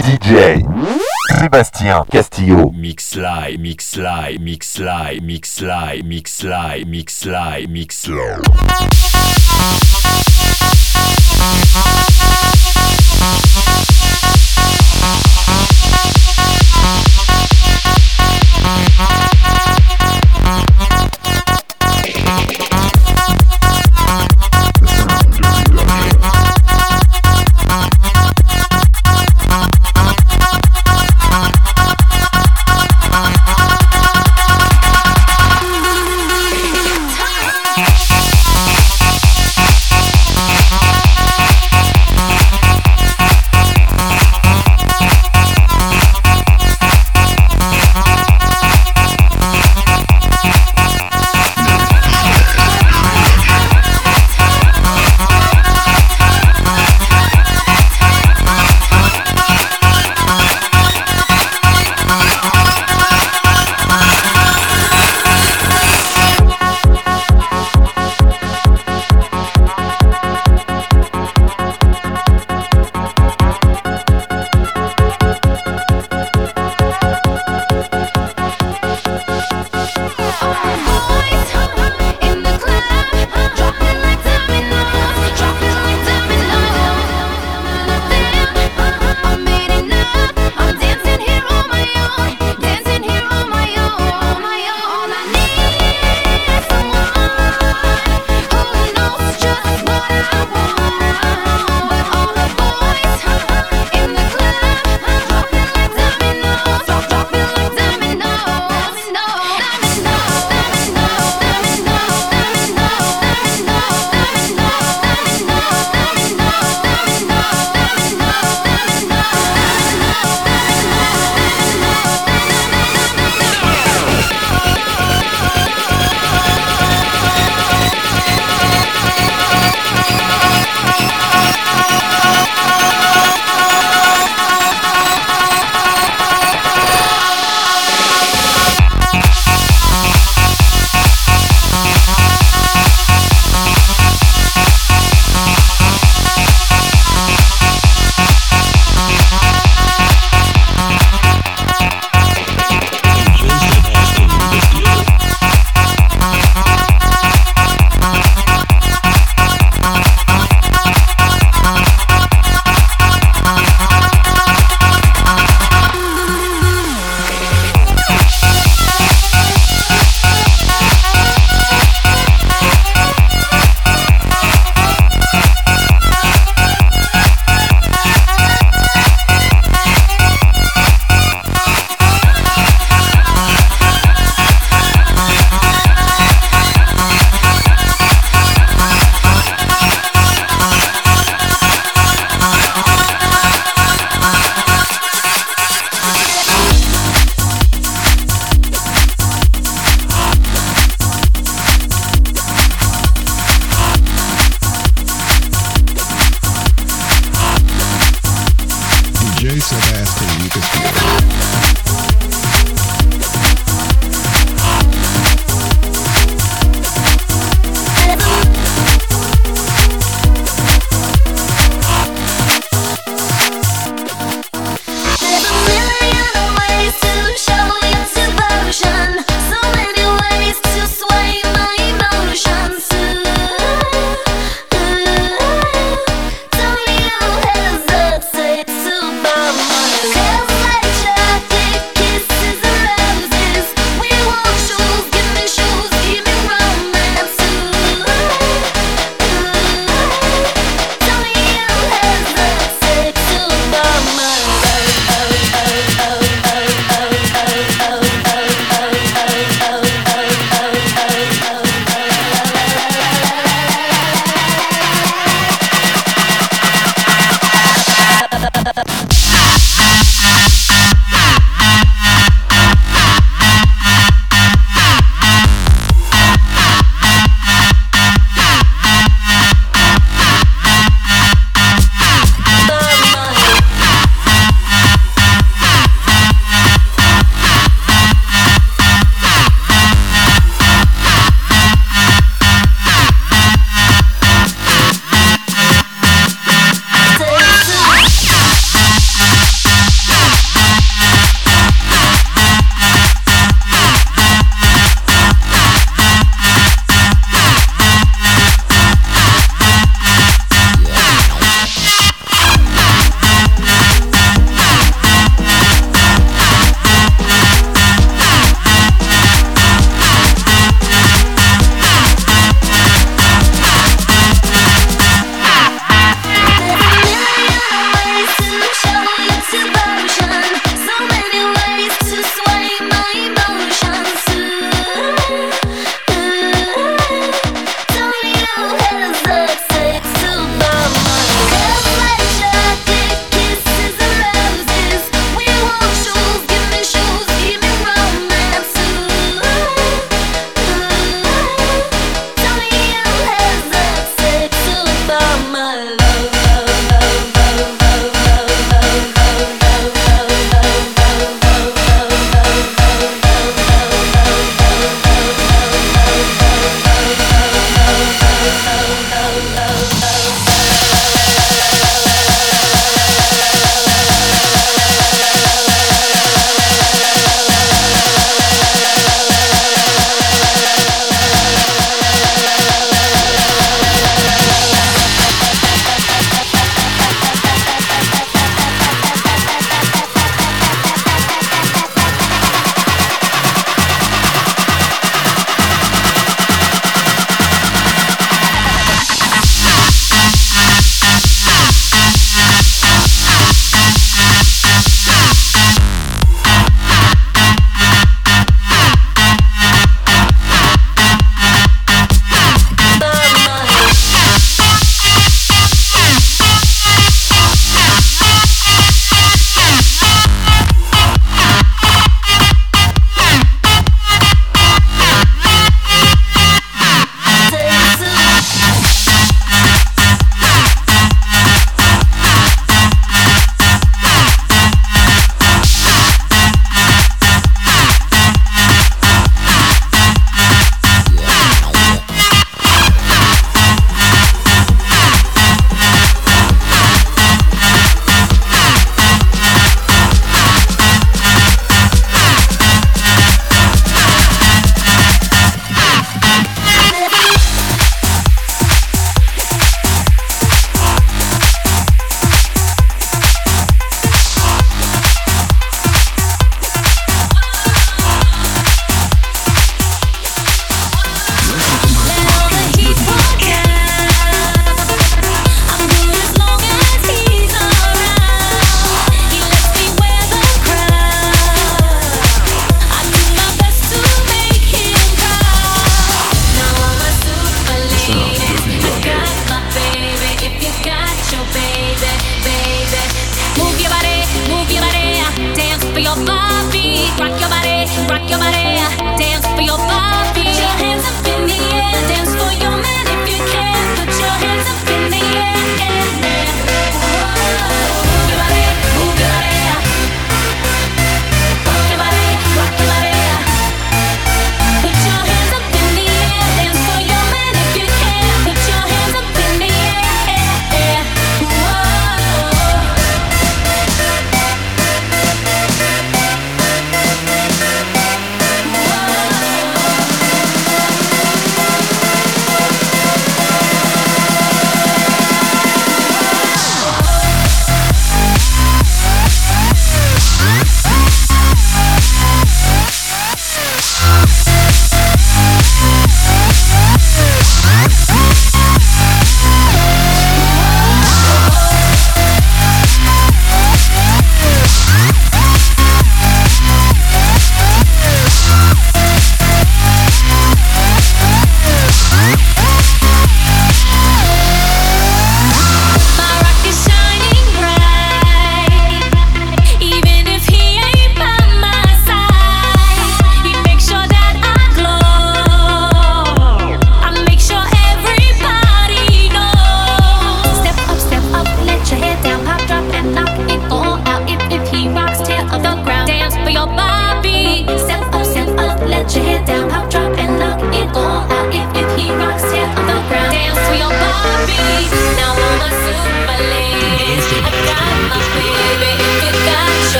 DJ Sébastien Castillo. Mix live, mix live, mix live, mix live, mix live, mix live, mix live.